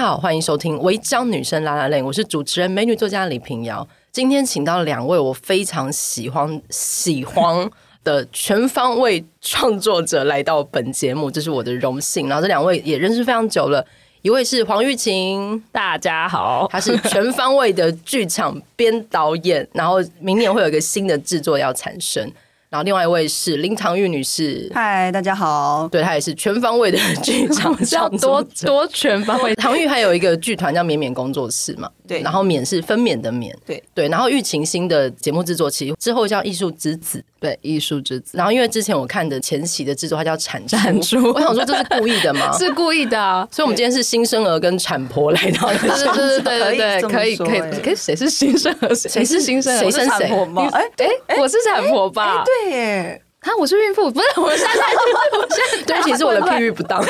家好，欢迎收听《违章女生拉拉链》，我是主持人美女作家李平瑶。今天请到两位我非常喜欢喜欢的全方位创作者来到本节目，这是我的荣幸。然后这两位也认识非常久了，一位是黄玉琴，大家好，她是全方位的剧场编导演，然后明年会有一个新的制作要产生。然后另外一位是林唐玉女士，嗨，大家好。对，她也是全方位的 剧场 创作者，多多全方位。唐玉还有一个剧团叫绵绵工作室嘛，对。然后免是分娩的免，对对。然后玉琴新的节目制作期之后叫艺术之子，对，艺术之子。然后因为之前我看的前期的制作，它叫产产出，我想说这是故意的吗？是故意的啊。所以我们今天是新生儿跟产婆来到，对对对对对，可以可以。可以谁是新生儿？谁是新生儿？谁是产婆吗？哎哎，我是产婆吧？对耶。啊，我是孕妇，不是我现在，我现在 对不起，是我的譬喻不当。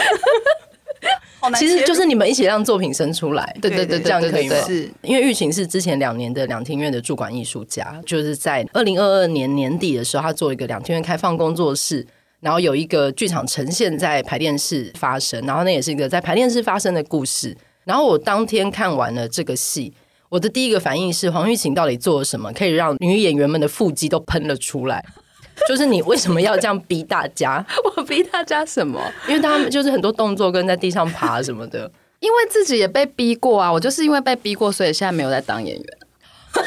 其实就是你们一起让作品生出来，对对对，这样可以吗？是因为玉琴是之前两年的两厅院的驻馆艺术家，就是在二零二二年年底的时候，他做一个两厅院开放工作室，然后有一个剧场呈现在排练室发生，然后那也是一个在排练室发生的故事。然后我当天看完了这个戏，我的第一个反应是黄玉琴到底做了什么，可以让女演员们的腹肌都喷了出来？就是你为什么要这样逼大家？我逼大家什么？因为他们就是很多动作跟在地上爬什么的。因为自己也被逼过啊，我就是因为被逼过，所以现在没有在当演员。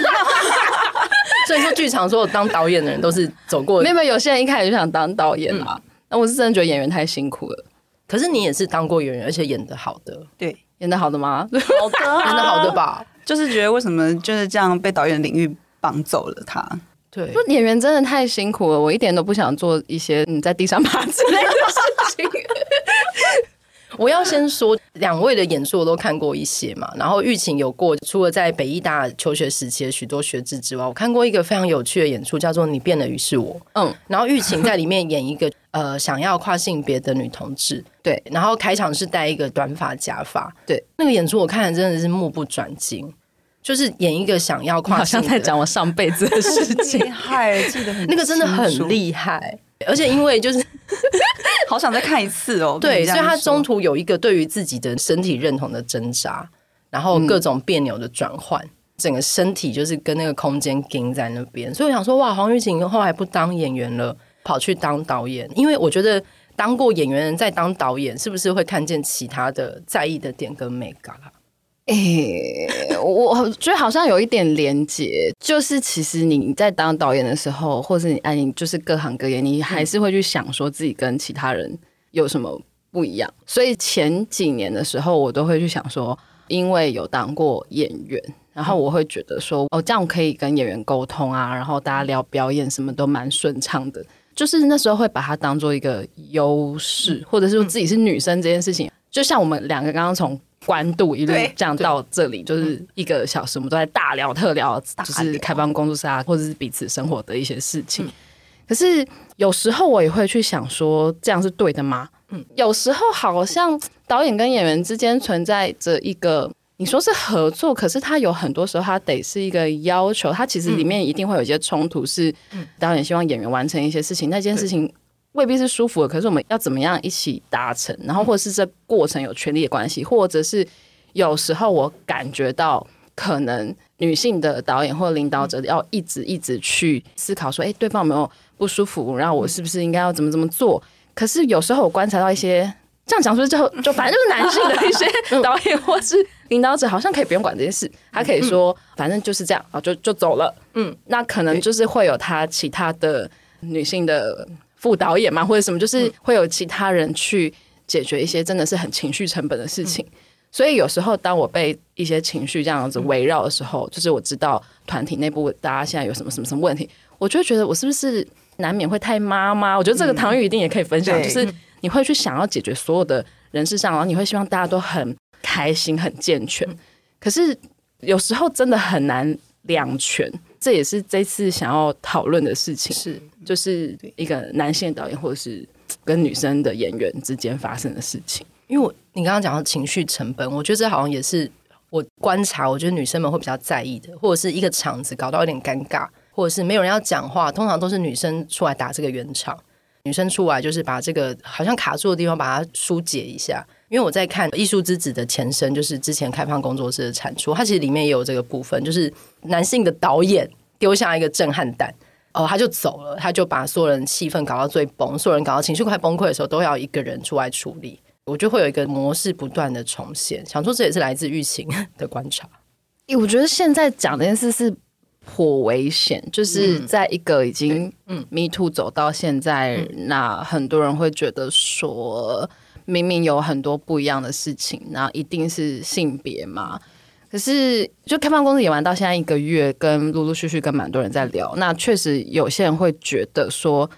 所以说，剧场所有当导演的人都是走过。没有，没有，有些人一开始就想当导演啊。那、嗯、我是真的觉得演员太辛苦了。可是你也是当过演员，而且演的好的。对，演的好的吗？好的、啊，演的好的吧。就是觉得为什么就是这样被导演领域绑走了他？对，演员真的太辛苦了，我一点都不想做一些你在地上爬之类的事情。我要先说，两位的演出我都看过一些嘛，然后玉琴有过，除了在北艺大求学时期的许多学制之外，我看过一个非常有趣的演出，叫做《你变了，于是我》。嗯，然后玉琴在里面演一个呃想要跨性别的女同志，对，然后开场是戴一个短发假发，对，那个演出我看的真的是目不转睛。就是演一个想要跨性，好像在讲我上辈子的事 情，厉害，记得很那个真的很厉害，而且因为就是 好想再看一次哦。对，所以他中途有一个对于自己的身体认同的挣扎，然后各种别扭的转换，嗯、整个身体就是跟那个空间钉在那边。所以我想说，哇，黄郁晴后来不当演员了，跑去当导演，因为我觉得当过演员的人在当导演，是不是会看见其他的在意的点跟美感啊？诶、欸，我觉得好像有一点连结，就是其实你在当导演的时候，或是你哎，你就是各行各业，你还是会去想说自己跟其他人有什么不一样。所以前几年的时候，我都会去想说，因为有当过演员，然后我会觉得说，哦，这样可以跟演员沟通啊，然后大家聊表演什么都蛮顺畅的。就是那时候会把它当做一个优势，或者是说自己是女生这件事情，就像我们两个刚刚从。关渡一路这样到这里，就是一个小时，我们都在大聊特聊，就是开放工作室啊，或者是彼此生活的一些事情。可是有时候我也会去想说，这样是对的吗？嗯，有时候好像导演跟演员之间存在着一个，你说是合作，可是他有很多时候他得是一个要求，他其实里面一定会有一些冲突，是导演希望演员完成一些事情，那件事情。未必是舒服的，可是我们要怎么样一起达成？然后或者是这过程有权利的关系，或者是有时候我感觉到可能女性的导演或者领导者要一直一直去思考说，哎，对方有没有不舒服？然后我是不是应该要怎么怎么做？可是有时候我观察到一些这样讲出之后就反正就是男性的一些 导演或是领导者，好像可以不用管这件事，他可以说反正就是这样啊，就就走了。嗯，那可能就是会有他其他的女性的。副导演嘛，或者什么，就是会有其他人去解决一些真的是很情绪成本的事情。嗯、所以有时候当我被一些情绪这样子围绕的时候，嗯、就是我知道团体内部大家现在有什么什么什么问题，我就会觉得我是不是难免会太妈妈？我觉得这个唐玉一定也可以分享，嗯、就是你会去想要解决所有的人事上，然后你会希望大家都很开心、很健全。嗯、可是有时候真的很难两全。这也是这次想要讨论的事情，是就是一个男性导演或者是跟女生的演员之间发生的事情。因为我你刚刚讲到情绪成本，我觉得这好像也是我观察，我觉得女生们会比较在意的，或者是一个场子搞到有点尴尬，或者是没有人要讲话，通常都是女生出来打这个圆场，女生出来就是把这个好像卡住的地方把它疏解一下。因为我在看《艺术之子》的前身，就是之前开放工作室的产出，它其实里面也有这个部分，就是男性的导演丢下一个震撼弹，哦，他就走了，他就把所有人气氛搞到最崩，所有人搞到情绪快崩溃的时候，都要一个人出来处理。我觉得会有一个模式不断的重现，想说这也是来自疫情的观察。我觉得现在讲这件事是颇危险，就是在一个已经嗯 Me Too 走到现在，嗯、那很多人会觉得说。明明有很多不一样的事情，那一定是性别嘛？可是就开放工作室演完到现在一个月，跟陆陆续续跟蛮多人在聊，那确实有些人会觉得说，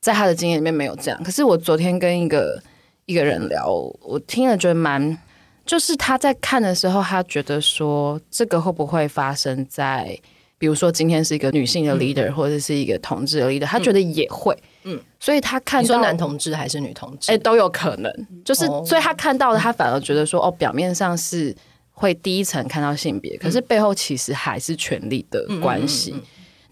在他的经验里面没有这样。可是我昨天跟一个一个人聊，我听了觉得蛮，就是他在看的时候，他觉得说这个会不会发生在，比如说今天是一个女性的 leader，或者是一个同志的 leader，他觉得也会。嗯，所以他看说男同志还是女同志，哎、欸，都有可能。就是，所以他看到的，他反而觉得说，哦，表面上是会第一层看到性别，可是背后其实还是权力的关系。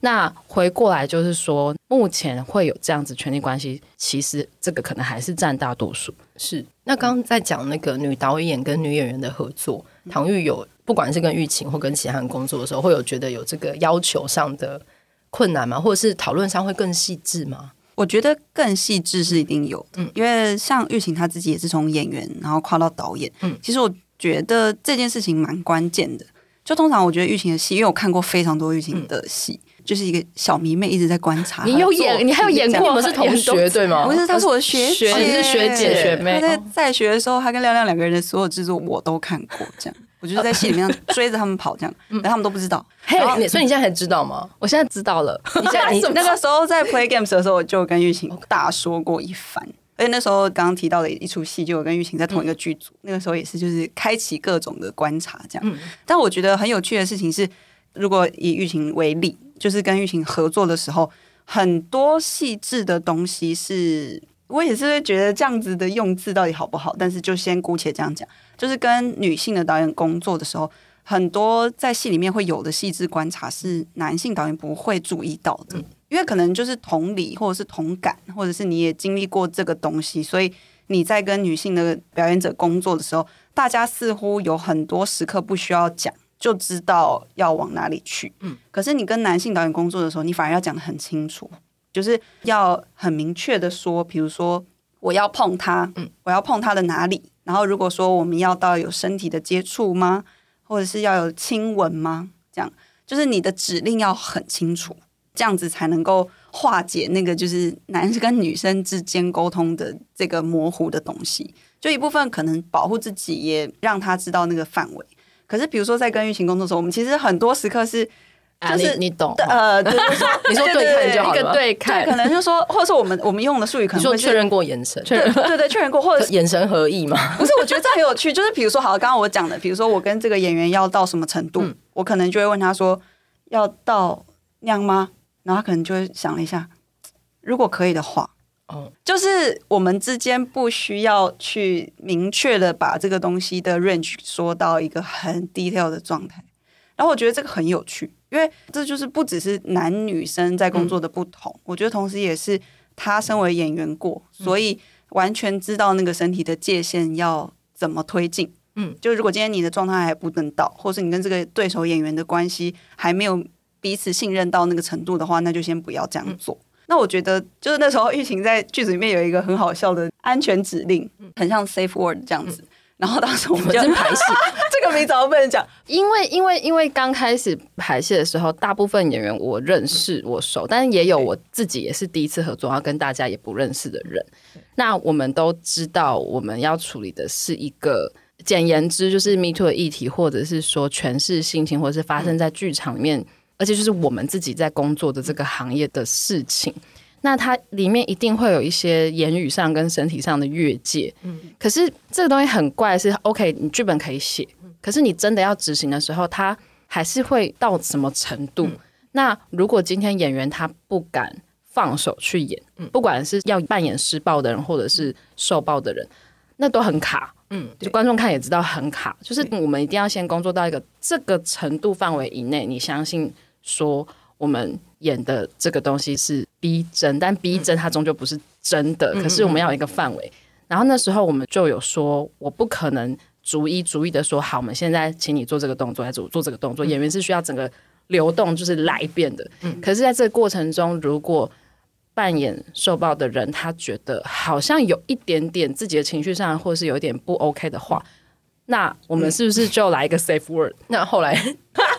那回过来就是说，目前会有这样子权力关系，其实这个可能还是占大多数。是。那刚刚在讲那个女导演跟女演员的合作，唐玉有不管是跟玉琴或跟其他人工作的时候，会有觉得有这个要求上的困难吗？或者是讨论上会更细致吗？我觉得更细致是一定有的，嗯，因为像玉琴她自己也是从演员然后跨到导演，嗯，其实我觉得这件事情蛮关键的。就通常我觉得玉琴的戏，因为我看过非常多玉琴的戏，嗯，就是一个小迷妹一直在观察。你有演，你还有演过，你们是同学对吗？不是，她是我的学姐，你是学姐学妹。她在在学的时候，她跟亮亮两个人的所有制作我都看过，这样。我就是在戏里面追着他们跑，这样，但他们都不知道。嘿，所以你现在才知道吗？我现在知道了。你现在你 那个时候在 play games 的时候，我就跟玉琴大说过一番。而且那时候刚刚提到的一出戏，就我跟玉琴在同一个剧组。那个时候也是就是开启各种的观察，这样。但我觉得很有趣的事情是，如果以玉琴为例，就是跟玉琴合作的时候，很多细致的东西是。我也是会觉得这样子的用字到底好不好，但是就先姑且这样讲，就是跟女性的导演工作的时候，很多在戏里面会有的细致观察是男性导演不会注意到的，因为可能就是同理或者是同感，或者是你也经历过这个东西，所以你在跟女性的表演者工作的时候，大家似乎有很多时刻不需要讲，就知道要往哪里去。嗯，可是你跟男性导演工作的时候，你反而要讲的很清楚。就是要很明确的说，比如说我要碰他，嗯，我要碰他的哪里？然后如果说我们要到有身体的接触吗？或者是要有亲吻吗？这样就是你的指令要很清楚，这样子才能够化解那个就是男生跟女生之间沟通的这个模糊的东西。就一部分可能保护自己，也让他知道那个范围。可是比如说在跟玉琴工作的时候，我们其实很多时刻是。就是、啊、你，你懂呃，就是你说对看就好了，对 看，可能就是说，或者说我们我们用的术语可能会确认过眼神，对对对，确认过，或者 眼神合意嘛？不是，我觉得这很有趣。就是比如说，好，刚刚我讲的，比如说我跟这个演员要到什么程度，嗯、我可能就会问他说，要到那样吗？然后他可能就会想了一下，如果可以的话，哦，就是我们之间不需要去明确的把这个东西的 range 说到一个很 detail 的状态。然后我觉得这个很有趣。因为这就是不只是男女生在工作的不同，嗯、我觉得同时也是他身为演员过，嗯、所以完全知道那个身体的界限要怎么推进。嗯，就如果今天你的状态还不能到，或是你跟这个对手演员的关系还没有彼此信任到那个程度的话，那就先不要这样做。嗯、那我觉得就是那时候玉琴在剧组里面有一个很好笑的安全指令，很像 safe word 这样子。嗯。然后当时我们就排戏，这个名字我不能讲，因为因为因为刚开始排戏的时候，大部分演员我认识我熟，但是也有我自己也是第一次合作，然后跟大家也不认识的人。那我们都知道，我们要处理的是一个简言之，就是 Me Too 的议题，或者是说诠释性情，或者是发生在剧场里面，而且就是我们自己在工作的这个行业的事情。那它里面一定会有一些言语上跟身体上的越界，嗯，可是这个东西很怪是，是 OK，你剧本可以写，可是你真的要执行的时候，它还是会到什么程度？嗯、那如果今天演员他不敢放手去演，嗯、不管是要扮演施暴的人，或者是受暴的人，那都很卡，嗯，就观众看也知道很卡，就是我们一定要先工作到一个这个程度范围以内，你相信说我们。演的这个东西是逼真，但逼真它终究不是真的。嗯、可是我们要有一个范围，然后那时候我们就有说，我不可能逐一逐一的说，好，我们现在请你做这个动作，来做做这个动作。演员是需要整个流动，就是来一遍的。嗯，可是在这个过程中，如果扮演受暴的人，他觉得好像有一点点自己的情绪上，或是有一点不 OK 的话。那我们是不是就来一个 safe word？、嗯、那后来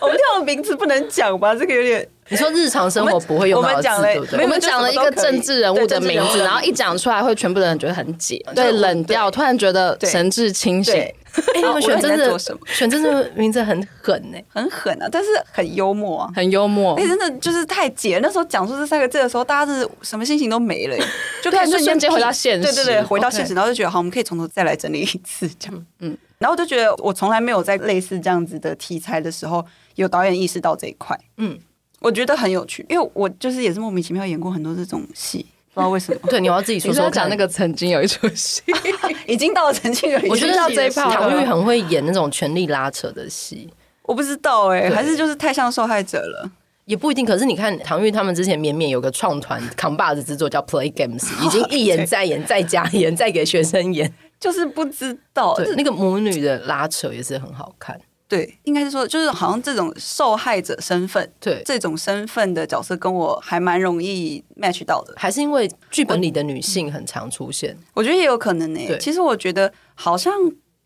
我们跳的名字不能讲吧？这个有点……你说日常生活不会用到的字，对不对？我们讲了一个政治人物的名字，然后一讲出来，会全部的人觉得很解，对，冷掉，突然觉得神志清醒。哎，你们选真的选真的名字很狠呢，很狠啊！但是很幽默啊，很幽默。哎，真的就是太解。那时候讲出这三个字的时候，大家是什么心情都没了，就可以瞬间回到现实。对对对，回到现实，然后就觉得好，我们可以从头再来整理一次，这样。嗯。然后我就觉得，我从来没有在类似这样子的题材的时候，有导演意识到这一块。嗯，我觉得很有趣，因为我就是也是莫名其妙演过很多这种戏，不知道为什么。对，你要自己说说讲那个曾经有一出戏，已经到了曾经有一出戏。我觉得到这一趴，唐玉很会演那种权力拉扯的戏。我不知道哎、欸，还是就是太像受害者了，也不一定。可是你看唐玉他们之前绵绵有个创团 扛把子制作叫 Play Games，已经一演再演再加演，再给学生演。就是不知道，对那个母女的拉扯也是很好看。对，应该是说，就是好像这种受害者身份，对这种身份的角色，跟我还蛮容易 match 到的。还是因为剧本里的女性很常出现？我，我觉得也有可能呢、欸。其实我觉得好像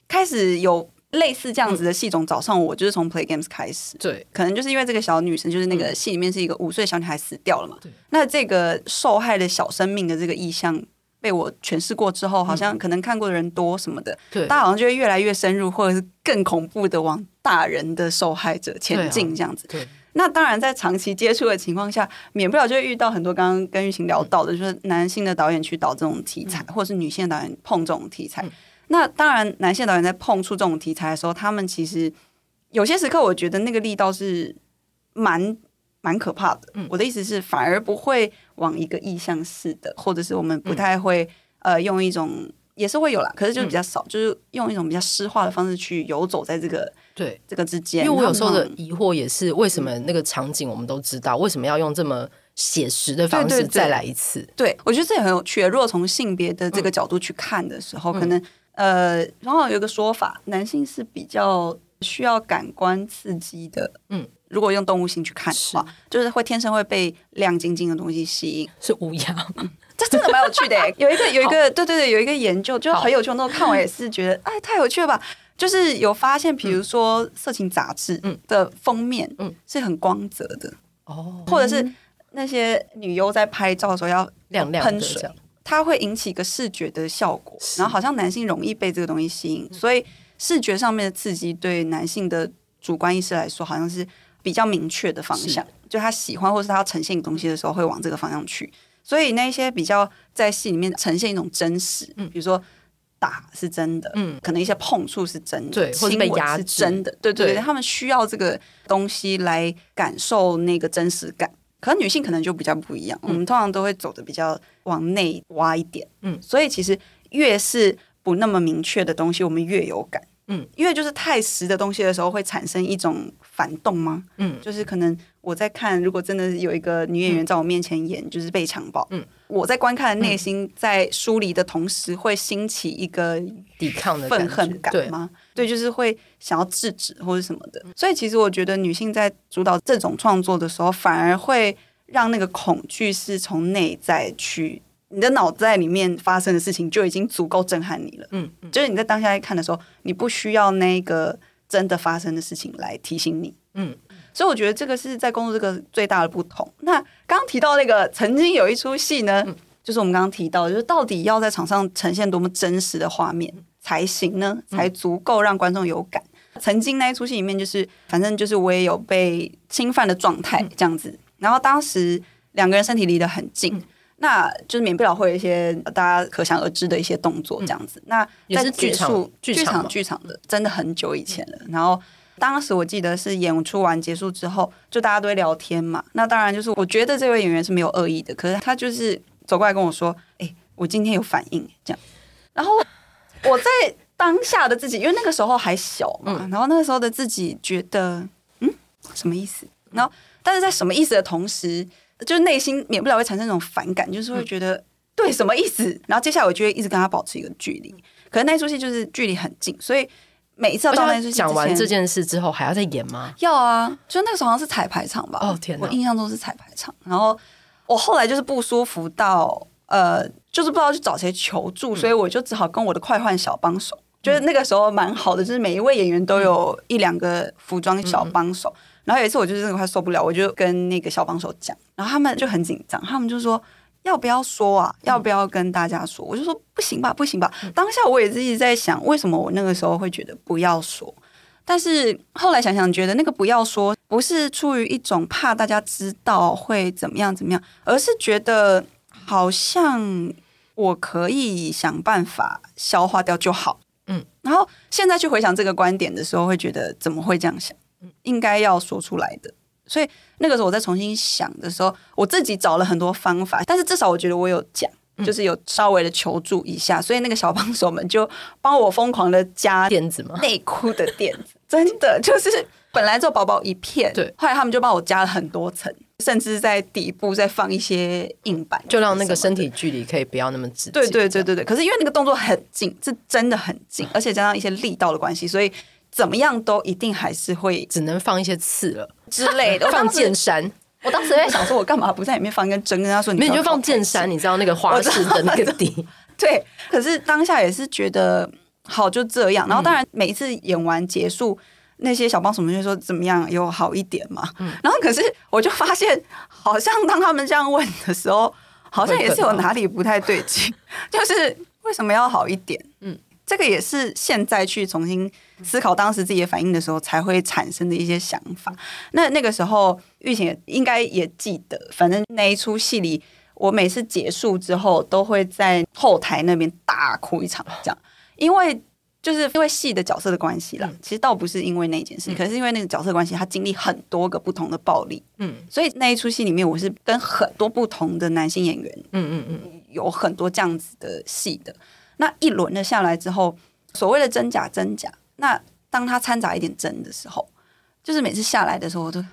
开始有类似这样子的戏种找上我，就是从 Play Games 开始。对，可能就是因为这个小女生，就是那个戏里面是一个五岁小女孩死掉了嘛。对，那这个受害的小生命的这个意象。被我诠释过之后，好像可能看过的人多什么的，对，大家好像就会越来越深入，或者是更恐怖的往大人的受害者前进这样子。对，那当然在长期接触的情况下，免不了就会遇到很多刚刚跟玉琴聊到的，就是男性的导演去导这种题材，或者是女性的导演碰这种题材。那当然，男性导演在碰触这种题材的时候，他们其实有些时刻，我觉得那个力道是蛮。蛮可怕的。嗯，我的意思是，反而不会往一个意向式的，或者是我们不太会、嗯、呃用一种也是会有啦，可是就比较少，嗯、就是用一种比较诗化的方式去游走在这个对这个之间。因为我有时候的疑惑也是，为什么那个场景我们都知道，为什么要用这么写实的方式再来一次？对，对，对，对，我觉得这也很有趣。如果从性别的这个角度去看的时候，嗯、可能呃，然后有一个说法，男性是比较需要感官刺激的，嗯。如果用动物性去看的话，就是会天生会被亮晶晶的东西吸引，是乌鸦吗，这真的蛮有趣的。有一个有一个对对对，有一个研究就很有趣。那时候看完也是觉得 哎太有趣了吧？就是有发现，比如说色情杂志的封面嗯。是很光泽的哦，嗯、或者是那些女优在拍照的时候要亮亮喷水，它会引起一个视觉的效果，然后好像男性容易被这个东西吸引，所以视觉上面的刺激对男性的主观意识来说好像是。比较明确的方向，就他喜欢或是他要呈现东西的时候，会往这个方向去。所以那些比较在戏里面呈现一种真实，嗯，比如说打是真的，嗯，可能一些碰触是真的，对，或者被压是真的，对对对，他们需要这个东西来感受那个真实感。可能女性可能就比较不一样，嗯、我们通常都会走的比较往内挖一点，嗯，所以其实越是不那么明确的东西，我们越有感。嗯，因为就是太实的东西的时候，会产生一种反动吗？嗯，就是可能我在看，如果真的有一个女演员在我面前演，就是被强暴，嗯，我在观看的内心在疏离的同时，会兴起一个抵抗的愤恨感吗？对，对，就是会想要制止或者什么的。所以其实我觉得女性在主导这种创作的时候，反而会让那个恐惧是从内在去。你的脑袋里面发生的事情就已经足够震撼你了，嗯，嗯，就是你在当下在看的时候，你不需要那个真的发生的事情来提醒你，嗯，所以我觉得这个是在工作这个最大的不同。那刚刚提到那个曾经有一出戏呢，嗯、就是我们刚刚提到，就是到底要在场上呈现多么真实的画面才行呢？才足够让观众有感。嗯、曾经那一出戏里面，就是反正就是我也有被侵犯的状态这样子，嗯、然后当时两个人身体离得很近。嗯那就是免不了会有一些大家可想而知的一些动作，这样子。嗯、那也是剧场剧场剧场的，真的很久以前了。嗯、然后当时我记得是演出完结束之后，就大家都会聊天嘛。那当然就是我觉得这位演员是没有恶意的，可是他就是走过来跟我说：“哎、欸，我今天有反应。”这样。然后 我在当下的自己，因为那个时候还小嘛，嗯、然后那个时候的自己觉得，嗯，什么意思？然后但是在什么意思的同时。就内心免不了会产生一种反感，就是会觉得对，什么意思？然后接下来我就会一直跟他保持一个距离。可是那出戏就是距离很近，所以每一次到那出戏讲完这件事之后还要再演吗？要啊，就那个时候好像是彩排场吧。哦天哪，我印象中是彩排场。然后我后来就是不舒服到呃，就是不知道去找谁求助，嗯、所以我就只好跟我的快换小帮手。就是那个时候蛮好的，就是每一位演员都有一两个服装小帮手。嗯、然后有一次我就真的快受不了，我就跟那个小帮手讲，然后他们就很紧张，他们就说要不要说啊？要不要跟大家说？我就说不行吧，不行吧。当下我也自己在想，为什么我那个时候会觉得不要说？但是后来想想，觉得那个不要说，不是出于一种怕大家知道会怎么样怎么样，而是觉得好像我可以想办法消化掉就好。嗯，然后现在去回想这个观点的时候，会觉得怎么会这样想？应该要说出来的。所以那个时候我再重新想的时候，我自己找了很多方法，但是至少我觉得我有讲，就是有稍微的求助一下。所以那个小帮手们就帮我疯狂的加垫子嘛，内裤的垫子，真的就是本来就薄薄一片，对，后来他们就帮我加了很多层。甚至在底部再放一些硬板，就让那个身体距离可以不要那么直。对对对对对。可是因为那个动作很近，是真的很近，而且加上一些力道的关系，所以怎么样都一定还是会只能放一些刺了之类的。放剑山，我当时在想说，我干嘛不在里面放一根针？跟他说你，没有你就放剑山，你知道那个花式的那个底。对，可是当下也是觉得好就这样。然后当然每一次演完结束。那些小帮手们就说怎么样，有好一点嘛？嗯、然后可是我就发现，好像当他们这样问的时候，好像也是有哪里不太对劲，就是为什么要好一点？嗯，这个也是现在去重新思考当时自己的反应的时候才会产生的一些想法。那那个时候，玉琴应该也记得，反正那一出戏里，我每次结束之后都会在后台那边大哭一场，这样，因为。就是因为戏的角色的关系啦，其实倒不是因为那件事，可是因为那个角色关系，他经历很多个不同的暴力，嗯，所以那一出戏里面，我是跟很多不同的男性演员，嗯嗯嗯，有很多这样子的戏的。那一轮的下来之后，所谓的真假真假，那当他掺杂一点真的时候，就是每次下来的时候，我都。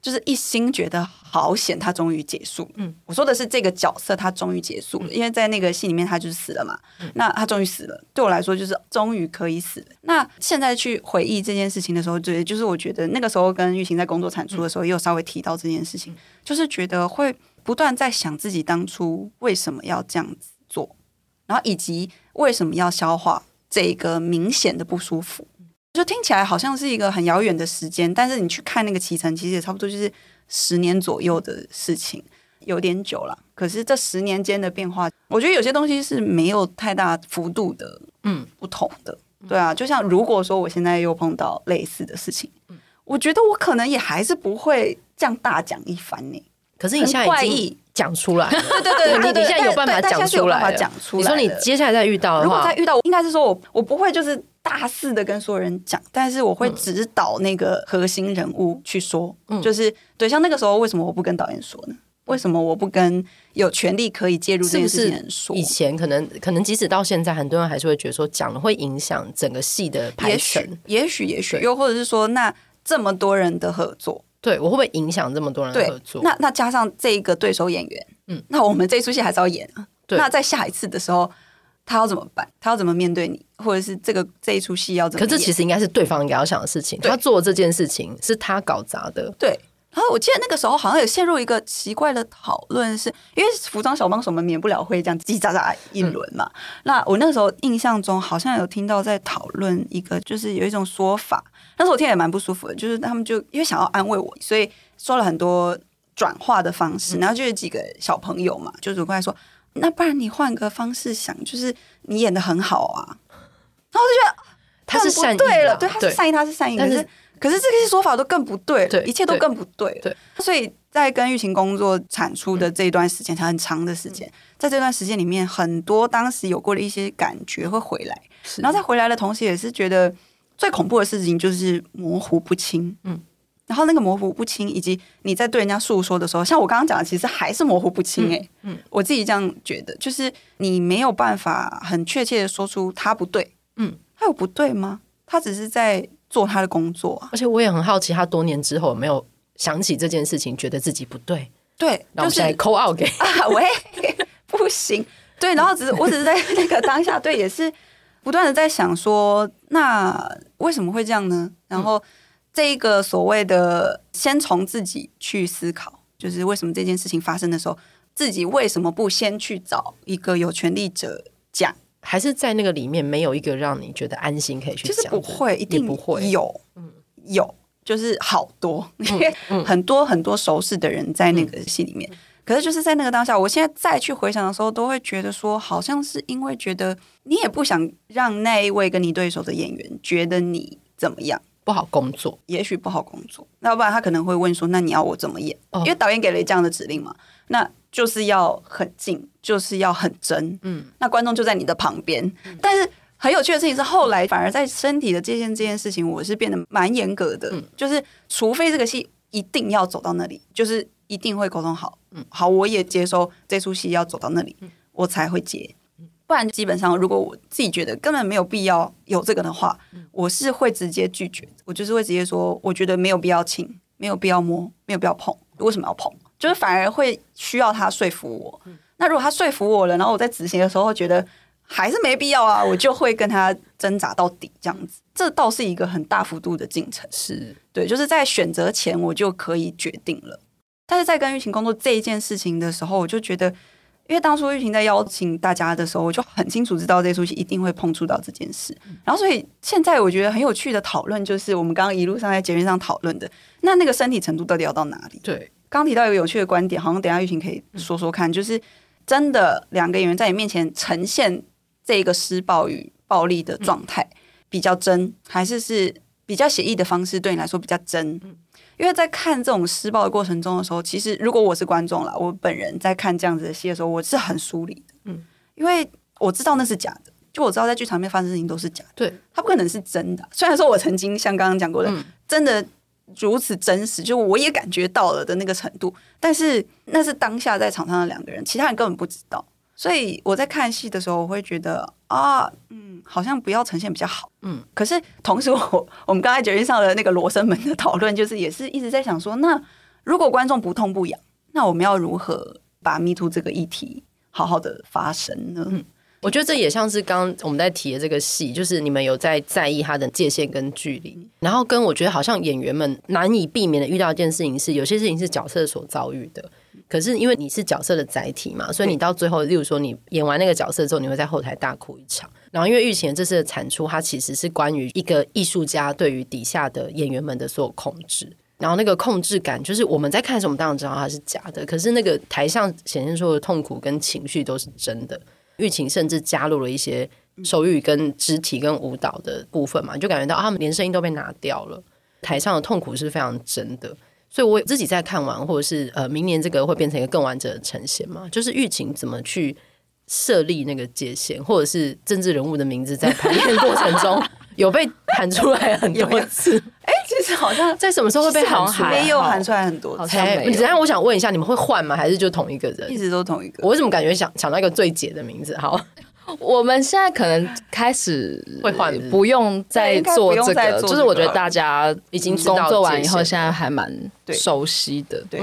就是一心觉得好险，他终于结束了。嗯，我说的是这个角色，他终于结束了，嗯、因为在那个戏里面，他就是死了嘛。嗯、那他终于死了，对我来说就是终于可以死了。那现在去回忆这件事情的时候，对，就是我觉得那个时候跟玉琴在工作产出的时候，也有稍微提到这件事情，嗯、就是觉得会不断在想自己当初为什么要这样子做，然后以及为什么要消化这个明显的不舒服。就听起来好像是一个很遥远的时间，但是你去看那个期程，其实也差不多就是十年左右的事情，有点久了。可是这十年间的变化，我觉得有些东西是没有太大幅度的，嗯，不同的。对啊，就像如果说我现在又碰到类似的事情，我觉得我可能也还是不会这样大讲一番呢。可是你现在已经讲出来，对对对，你你现在有办法讲出来，讲出来。你说你接下来再遇到的话，如果再遇到，应该是说我我不会就是。大肆的跟所有人讲，但是我会指导那个核心人物去说，嗯、就是对，像那个时候为什么我不跟导演说呢？为什么我不跟有权利可以介入这件事情人说？以前可能可能即使到现在，很多人还是会觉得说讲了会影响整个戏的排程，也许也许又或者是说，那这么多人的合作，对我会不会影响这么多人合作？那那加上这一个对手演员，嗯，那我们这出戏还是要演啊。对那在下一次的时候。他要怎么办？他要怎么面对你？或者是这个这一出戏要怎么？可这其实应该是对方应该要想的事情。他做这件事情是他搞砸的。对。然后我记得那个时候好像有陷入一个奇怪的讨论，是因为服装小帮手们免不了会这样叽叽喳喳一轮嘛。嗯、那我那个时候印象中好像有听到在讨论一个，就是有一种说法，但是我听也蛮不舒服的，就是他们就因为想要安慰我，所以说了很多转化的方式。然后就有几个小朋友嘛，就过来说。那不然你换个方式想，就是你演的很好啊，然后我就觉得他是善意了，对，他是善意，他是善意，可是可是这些说法都更不对，对，一切都更不对，对。所以在跟玉琴工作产出的这一段时间，才很长的时间，在这段时间里面，很多当时有过的一些感觉会回来，然后在回来的同时，也是觉得最恐怖的事情就是模糊不清，嗯。然后那个模糊不清，以及你在对人家诉说的时候，像我刚刚讲的，其实还是模糊不清诶、欸嗯。嗯，我自己这样觉得，就是你没有办法很确切的说出他不对。嗯，他有不对吗？他只是在做他的工作、啊。而且我也很好奇，他多年之后有没有想起这件事情，觉得自己不对？对，然后现在 call out 给、就是、啊，喂，不行，对，然后只是我只是在那个当下，对，也是不断的在想说，那为什么会这样呢？然后这一个所谓的先从自己去思考，就是为什么这件事情发生的时候，自己为什么不先去找一个有权利者讲？还是在那个里面没有一个让你觉得安心可以去讲？其实不会，一定不会有，嗯，有。就是好多，因为很多很多熟识的人在那个戏里面，嗯嗯、可是就是在那个当下，我现在再去回想的时候，都会觉得说，好像是因为觉得你也不想让那一位跟你对手的演员觉得你怎么样。不好工作，也许不好工作，那要不然他可能会问说，那你要我怎么演？哦、因为导演？给了这样的指令嘛，那就是要很近，就是要很真，嗯，那观众就在你的旁边，嗯、但是。很有趣的事情是，后来反而在身体的界限这件事情，我是变得蛮严格的。嗯，就是除非这个戏一定要走到那里，就是一定会沟通好。嗯，好，我也接收这出戏要走到那里，我才会接。不然基本上，如果我自己觉得根本没有必要有这个的话，我是会直接拒绝。我就是会直接说，我觉得没有必要亲，没有必要摸，没有必要碰。为什么要碰？就是反而会需要他说服我。那如果他说服我了，然后我在执行的时候觉得。还是没必要啊，我就会跟他挣扎到底这样子。这倒是一个很大幅度的进程，是对，就是在选择前我就可以决定了。但是在跟玉琴工作这一件事情的时候，我就觉得，因为当初玉琴在邀请大家的时候，我就很清楚知道这出戏一定会碰触到这件事。然后，所以现在我觉得很有趣的讨论，就是我们刚刚一路上在节目上讨论的，那那个身体程度到底要到哪里？对，刚提到一个有趣的观点，好像等一下玉琴可以说说看，就是真的两个演员在你面前呈现。这个施暴与暴力的状态比较真，还是是比较写意的方式对你来说比较真？因为在看这种施暴的过程中的时候，其实如果我是观众啦，我本人在看这样子的戏的时候，我是很疏离的。嗯，因为我知道那是假的，就我知道在剧场里面发生事情都是假的，对，它不可能是真的。虽然说我曾经像刚刚讲过的，真的如此真实，就我也感觉到了的那个程度，但是那是当下在场上的两个人，其他人根本不知道。所以我在看戏的时候，我会觉得啊，嗯，好像不要呈现比较好，嗯。可是同时我，我 我们刚才节目上的那个罗生门的讨论，就是也是一直在想说，那如果观众不痛不痒，那我们要如何把 Me Too 这个议题好好的发生呢？嗯，我觉得这也像是刚我们在提的这个戏，就是你们有在在意它的界限跟距离，然后跟我觉得好像演员们难以避免的遇到一件事情是，有些事情是角色所遭遇的。可是因为你是角色的载体嘛，所以你到最后，例如说你演完那个角色之后，你会在后台大哭一场。然后因为玉琴这次的产出，它其实是关于一个艺术家对于底下的演员们的所有控制。然后那个控制感，就是我们在看的时候，我们当然知道它是假的。可是那个台上显现出的痛苦跟情绪都是真的。玉琴甚至加入了一些手语跟肢体跟舞蹈的部分嘛，就感觉到他们连声音都被拿掉了。台上的痛苦是非常真的。所以我自己在看完，或者是呃，明年这个会变成一个更完整的呈现嘛？就是疫情怎么去设立那个界限，或者是政治人物的名字在排练过程中 有被喊出来很多次？哎、欸，其实好像在什么时候会被喊出来？没有喊出来很多次。哎，等下我想问一下，你们会换吗？还是就同一个人？一直都同一个。我为什么感觉想抢到一个最解的名字？好。我们现在可能开始会换，不用再做这个，就是我觉得大家已经工作完以后，现在还蛮熟悉的。对，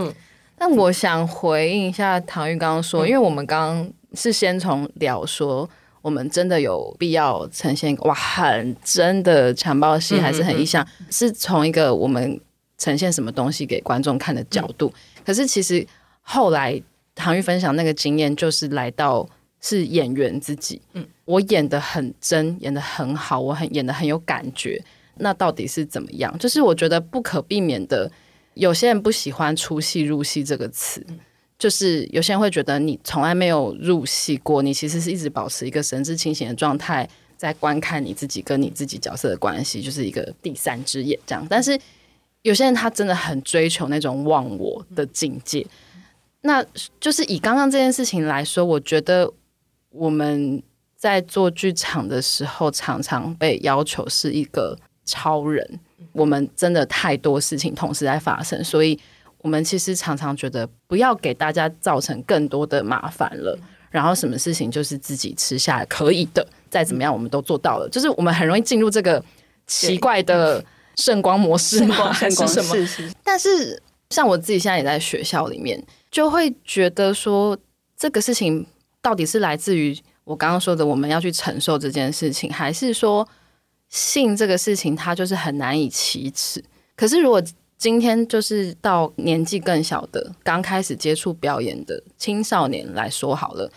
但我想回应一下唐玉刚刚说，因为我们刚刚是先从聊说，我们真的有必要呈现哇很真的强暴戏，还是很意象，是从一个我们呈现什么东西给观众看的角度。可是其实后来唐玉分享那个经验，就是来到。是演员自己，嗯，我演的很真，演的很好，我很演的很有感觉。那到底是怎么样？就是我觉得不可避免的，有些人不喜欢“出戏入戏”这个词，嗯，就是有些人会觉得你从来没有入戏过，你其实是一直保持一个神志清醒的状态，在观看你自己跟你自己角色的关系，就是一个第三只眼这样。但是有些人他真的很追求那种忘我的境界，那就是以刚刚这件事情来说，我觉得。我们在做剧场的时候，常常被要求是一个超人。我们真的太多事情同时在发生，所以我们其实常常觉得不要给大家造成更多的麻烦了。然后什么事情就是自己吃下来可以的，再怎么样我们都做到了。就是我们很容易进入这个奇怪的圣光模式嘛？是什么？但是像我自己现在也在学校里面，就会觉得说这个事情。到底是来自于我刚刚说的我们要去承受这件事情，还是说性这个事情它就是很难以启齿？可是如果今天就是到年纪更小的刚开始接触表演的青少年来说好了，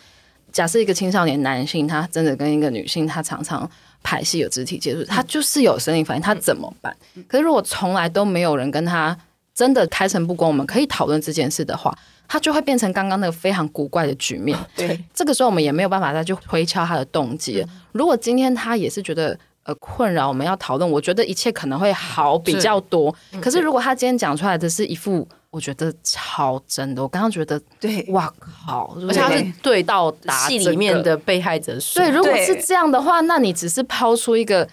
假设一个青少年男性他真的跟一个女性他常常排戏有肢体接触，他就是有生理反应，他怎么办？可是如果从来都没有人跟他真的开诚布公，我们可以讨论这件事的话。他就会变成刚刚那个非常古怪的局面。对，这个时候我们也没有办法再去推敲他的动机。如果今天他也是觉得呃困扰，我们要讨论，我觉得一切可能会好比较多。可是如果他今天讲出来的是一副我觉得超真的，我刚刚觉得对，哇靠，而且他是对到戏里面的被害者。对，如果是这样的话，那你只是抛出一个。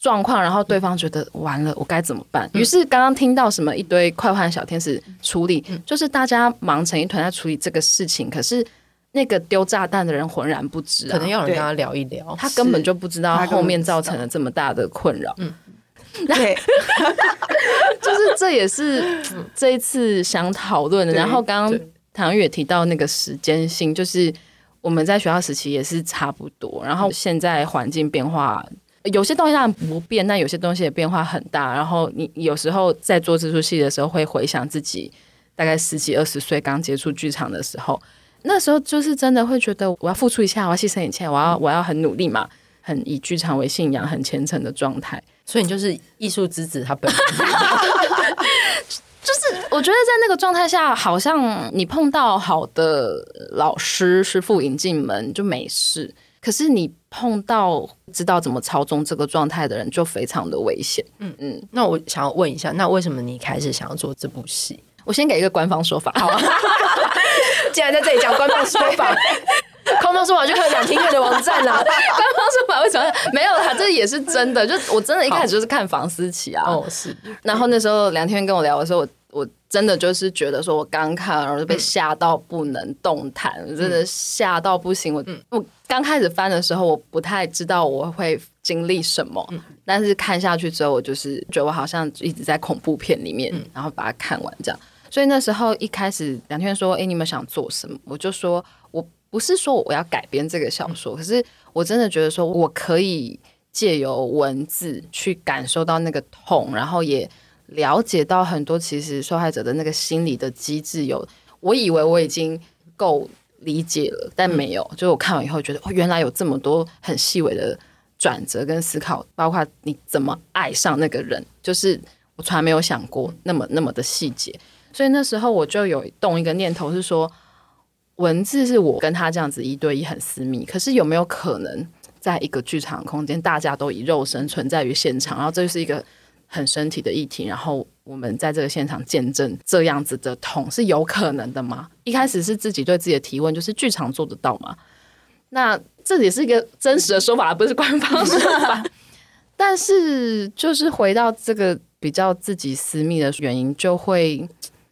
状况，然后对方觉得完了，我该怎么办？于是刚刚听到什么一堆快换小天使处理，就是大家忙成一团在处理这个事情，可是那个丢炸弹的人浑然不知，可能要有人跟他聊一聊，他根本就不知道后面造成了这么大的困扰。嗯，对，就是这也是这一次想讨论的。然后刚刚唐宇也提到那个时间性，就是我们在学校时期也是差不多，然后现在环境变化。有些东西当然不变，但有些东西也变化很大。然后你有时候在做这出戏的时候，会回想自己大概十几二十岁刚接触剧场的时候，那时候就是真的会觉得我要付出一下，我要牺牲一切，我要我要很努力嘛，很以剧场为信仰，很虔诚的状态。所以你就是艺术之子，他本人就是我觉得在那个状态下，好像你碰到好的老师师傅引进门就没事。可是你碰到知道怎么操纵这个状态的人，就非常的危险。嗯嗯，那我想要问一下，那为什么你开始想要做这部戏？我先给一个官方说法，好啊。既然在这里讲官方说法，官方说法就看两厅院的网站啦。官方说法为什么没有啦？这也是真的，就我真的一开始就是看房思琪啊。哦，是。然后那时候两厅院跟我聊的时候，我。我真的就是觉得说，我刚看，然后就被吓到不能动弹，嗯、真的吓到不行。我、嗯、我刚开始翻的时候，我不太知道我会经历什么，嗯、但是看下去之后，我就是觉得我好像一直在恐怖片里面，嗯、然后把它看完这样。所以那时候一开始梁天说，哎，你们想做什么？我就说我不是说我要改编这个小说，嗯、可是我真的觉得说我可以借由文字去感受到那个痛，然后也。了解到很多其实受害者的那个心理的机制有，我以为我已经够理解了，但没有。就我看完以后觉得，哦，原来有这么多很细微的转折跟思考，包括你怎么爱上那个人，就是我从来没有想过那么那么的细节。所以那时候我就有动一个念头，是说文字是我跟他这样子一对一很私密，可是有没有可能在一个剧场空间，大家都以肉身存在于现场，然后这就是一个。很身体的议题，然后我们在这个现场见证这样子的痛是有可能的吗？一开始是自己对自己的提问，就是剧场做得到吗？那这也是一个真实的说法，不是官方说法。但是就是回到这个比较自己私密的原因，就会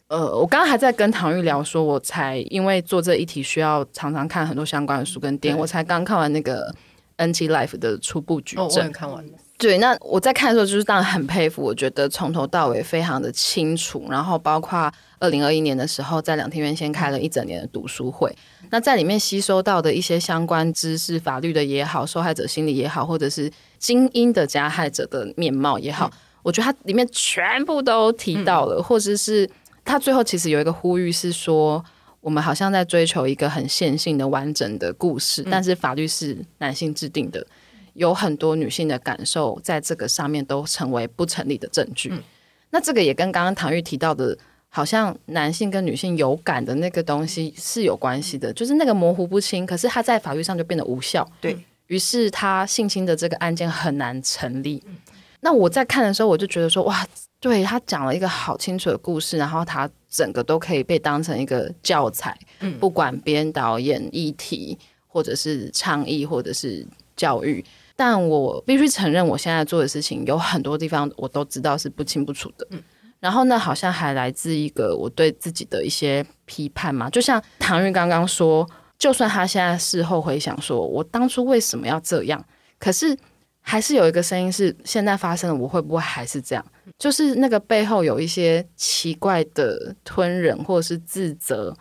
呃，我刚刚还在跟唐玉聊，说我才因为做这一题需要常常看很多相关的书跟电影，我才刚看完那个 NT Life 的初步举证，哦、我看完了。对，那我在看的时候，就是当然很佩服。我觉得从头到尾非常的清楚，然后包括二零二一年的时候，在两天院先开了一整年的读书会。那在里面吸收到的一些相关知识，法律的也好，受害者心理也好，或者是精英的加害者的面貌也好，我觉得它里面全部都提到了，或者是他最后其实有一个呼吁是说，我们好像在追求一个很线性的完整的故事，但是法律是男性制定的。有很多女性的感受在这个上面都成为不成立的证据。嗯、那这个也跟刚刚唐玉提到的，好像男性跟女性有感的那个东西是有关系的，就是那个模糊不清，可是他在法律上就变得无效。对，于是他性侵的这个案件很难成立。嗯、那我在看的时候，我就觉得说，哇，对，他讲了一个好清楚的故事，然后他整个都可以被当成一个教材，嗯、不管编导演议题，或者是倡议，或者是教育。但我必须承认，我现在做的事情有很多地方我都知道是不清不楚的。嗯，然后呢，好像还来自一个我对自己的一些批判嘛。就像唐韵刚刚说，就算他现在事后回想，说我当初为什么要这样，可是还是有一个声音是：现在发生了，我会不会还是这样？就是那个背后有一些奇怪的吞忍或者是自责，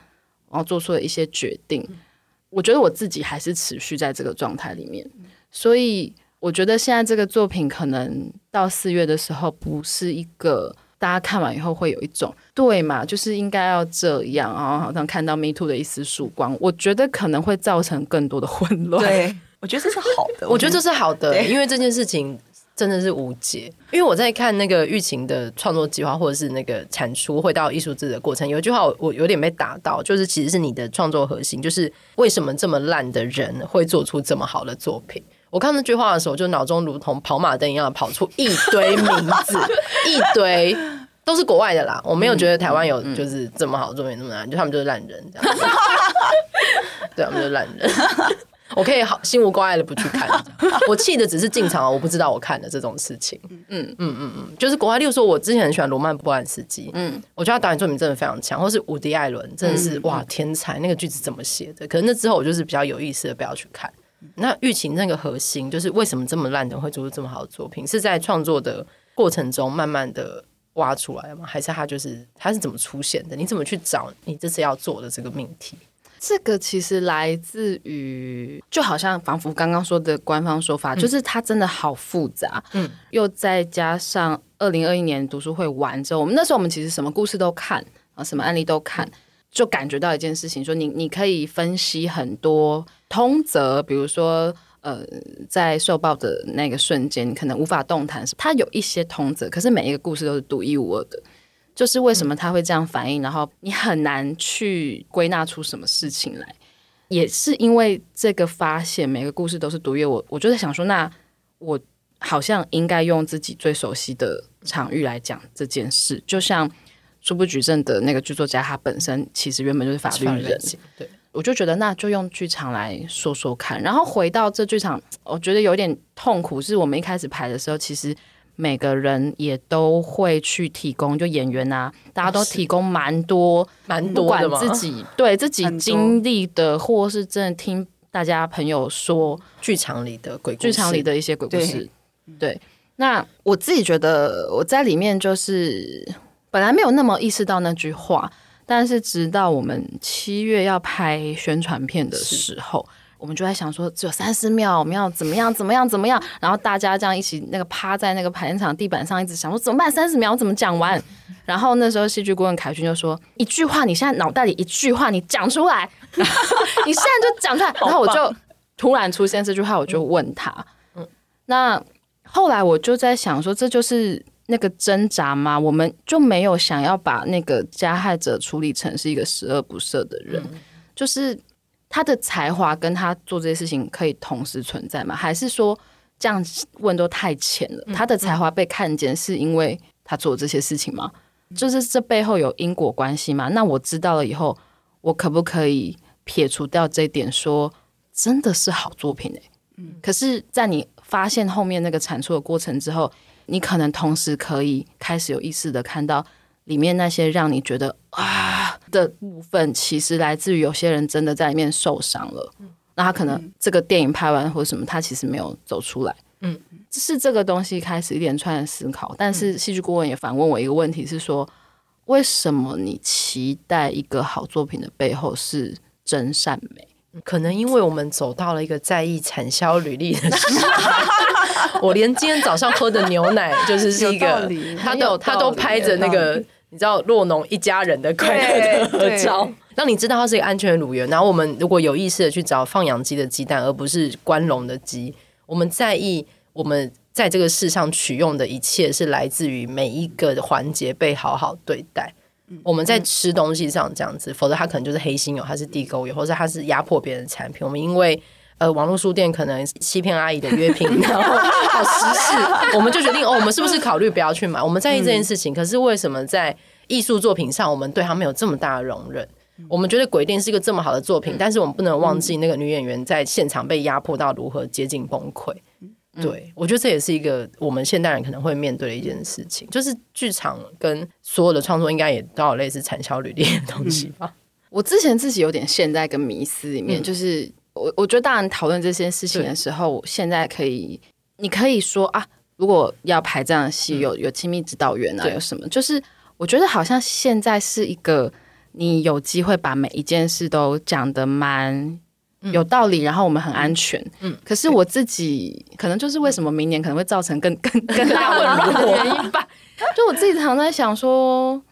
然后做出了一些决定。我觉得我自己还是持续在这个状态里面，所以我觉得现在这个作品可能到四月的时候，不是一个大家看完以后会有一种对嘛，就是应该要这样，然后好像看到 Me Too 的一丝曙光，我觉得可能会造成更多的混乱。对，我觉得这是好的，我觉得这是好的，因为这件事情。真的是无解，因为我在看那个玉琴的创作计划，或者是那个产出会到艺术制的过程，有一句话我我有点被打到，就是其实是你的创作核心，就是为什么这么烂的人会做出这么好的作品？我看那句话的时候，就脑中如同跑马灯一样跑出一堆名字，一堆都是国外的啦。我没有觉得台湾有就是这么好的作品那么难，就他们就是烂人这样子，对，他们就是烂人。我可以好心无挂碍的不去看，我气的只是进场，我不知道我看的这种事情。嗯嗯嗯嗯，就是国外，例如说，我之前很喜欢罗曼波兰斯基，嗯，我觉得他导演作品真的非常强，或是伍迪艾伦，真的是哇天才，那个句子怎么写的？可能那之后我就是比较有意思的不要去看。那玉琴那个核心就是为什么这么烂的人会做出这么好的作品？是在创作的过程中慢慢的挖出来的吗？还是他就是他是怎么出现的？你怎么去找你这次要做的这个命题？这个其实来自于，就好像仿佛刚刚说的官方说法，嗯、就是它真的好复杂，嗯，又再加上二零二一年读书会完之后，我们那时候我们其实什么故事都看啊，什么案例都看，就感觉到一件事情，说你你可以分析很多通则，比如说呃，在受暴的那个瞬间，可能无法动弹，它有一些通则，可是每一个故事都是独一无二的。就是为什么他会这样反应，然后你很难去归纳出什么事情来，也是因为这个发现，每个故事都是独一无二。我我就在想说，那我好像应该用自己最熟悉的场域来讲这件事。就像初步举证的那个剧作家，他本身其实原本就是法律人，对，我就觉得那就用剧场来说说看。然后回到这剧场，我觉得有点痛苦，是我们一开始排的时候，其实。每个人也都会去提供，就演员啊，大家都提供蛮多蛮多，不管自己对自己经历的，或是真的听大家朋友说剧场里的鬼故事，剧场里的一些鬼故事。对，那我自己觉得我在里面就是本来没有那么意识到那句话，但是直到我们七月要拍宣传片的时候。我们就在想说，只有三十秒，我们要怎么样，怎么样，怎么样？然后大家这样一起那个趴在那个排练场地板上，一直想说怎么办？三十秒怎么讲完？然后那时候戏剧顾问凯勋就说：“一句话，你现在脑袋里一句话，你讲出来，你现在就讲出来。”然后我就突然出现这句话，我就问他：“嗯，那后来我就在想说，这就是那个挣扎吗？我们就没有想要把那个加害者处理成是一个十恶不赦的人，就是。”他的才华跟他做这些事情可以同时存在吗？还是说这样问都太浅了？他的才华被看见是因为他做这些事情吗？就是这背后有因果关系吗？那我知道了以后，我可不可以撇除掉这一点，说真的是好作品可是，在你发现后面那个产出的过程之后，你可能同时可以开始有意识的看到。里面那些让你觉得啊的部分，其实来自于有些人真的在里面受伤了。嗯、那他可能这个电影拍完或者什么，他其实没有走出来。嗯，是这个东西开始一连串的思考。但是戏剧顾问也反问我一个问题，是说为什么你期待一个好作品的背后是真善美？可能因为我们走到了一个在意产销履历的时候。我连今天早上喝的牛奶就是 是一个，他都他都拍着那个。你知道洛农一家人的快乐的合照，让你知道它是一个安全的乳源。然后我们如果有意识的去找放养鸡的鸡蛋，而不是关笼的鸡，我们在意我们在这个世上取用的一切是来自于每一个环节被好好对待。我们在吃东西上这样子，否则它可能就是黑心油，它是地沟油，或者它是压迫别人的产品。我们因为呃，网络书店可能欺骗阿姨的约评，然后好时事，我们就决定哦，我们是不是考虑不要去买？我们在意这件事情，可是为什么在艺术作品上，我们对他们有这么大的容忍？我们觉得《鬼店》是一个这么好的作品，但是我们不能忘记那个女演员在现场被压迫到如何接近崩溃。对，我觉得这也是一个我们现代人可能会面对的一件事情，就是剧场跟所有的创作应该也都有类似产销履历的东西吧。我之前自己有点陷在一个迷思里面，就是。我我觉得，当然讨论这些事情的时候，现在可以，你可以说啊，如果要排这样的戏，有有亲密指导员啊，有什么？就是我觉得好像现在是一个，你有机会把每一件事都讲得蛮有道理，然后我们很安全。嗯，可是我自己可能就是为什么明年可能会造成更更更大混乱 的原因吧。就我自己常在想说，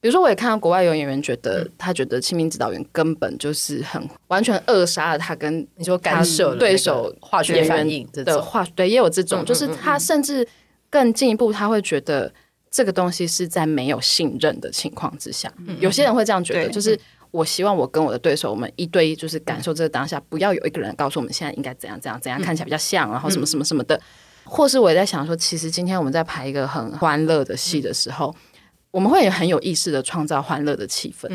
比如说我也看到国外有演员觉得，他觉得清明指导员根本就是很完全扼杀了他跟你说干涉对手化学反应的化，对，也有这种，就是他甚至更进一步，他会觉得这个东西是在没有信任的情况之下，有些人会这样觉得，就是。我希望我跟我的对手，我们一对一就是感受这个当下，不要有一个人告诉我们现在应该怎样怎样怎样看起来比较像，然后什么什么什么的。或是我也在想说，其实今天我们在排一个很欢乐的戏的时候，我们会很有意识的创造欢乐的气氛。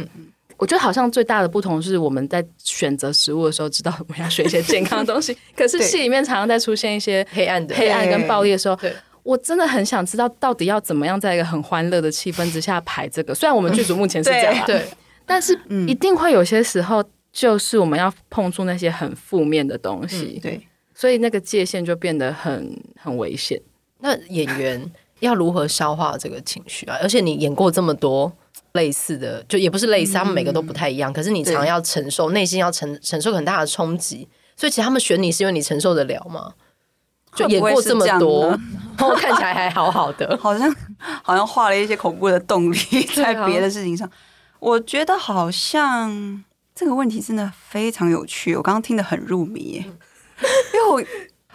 我觉得好像最大的不同是我们在选择食物的时候，知道我们要选一些健康的东西。可是戏里面常常在出现一些黑暗的黑暗跟暴力的时候，我真的很想知道到底要怎么样在一个很欢乐的气氛之下排这个。虽然我们剧组目前是这样，对。但是一定会有些时候，就是我们要碰触那些很负面的东西，对，所以那个界限就变得很很危险。那演员要如何消化这个情绪啊？而且你演过这么多类似的，就也不是类似，他们每个都不太一样。可是你常要承受，内心要承承受很大的冲击。所以其实他们选你是因为你承受得了吗？就演过这么多，然后看起来还好好的，好像好像画了一些恐怖的动力 在别的事情上。我觉得好像这个问题真的非常有趣，我刚刚听得很入迷耶。因为我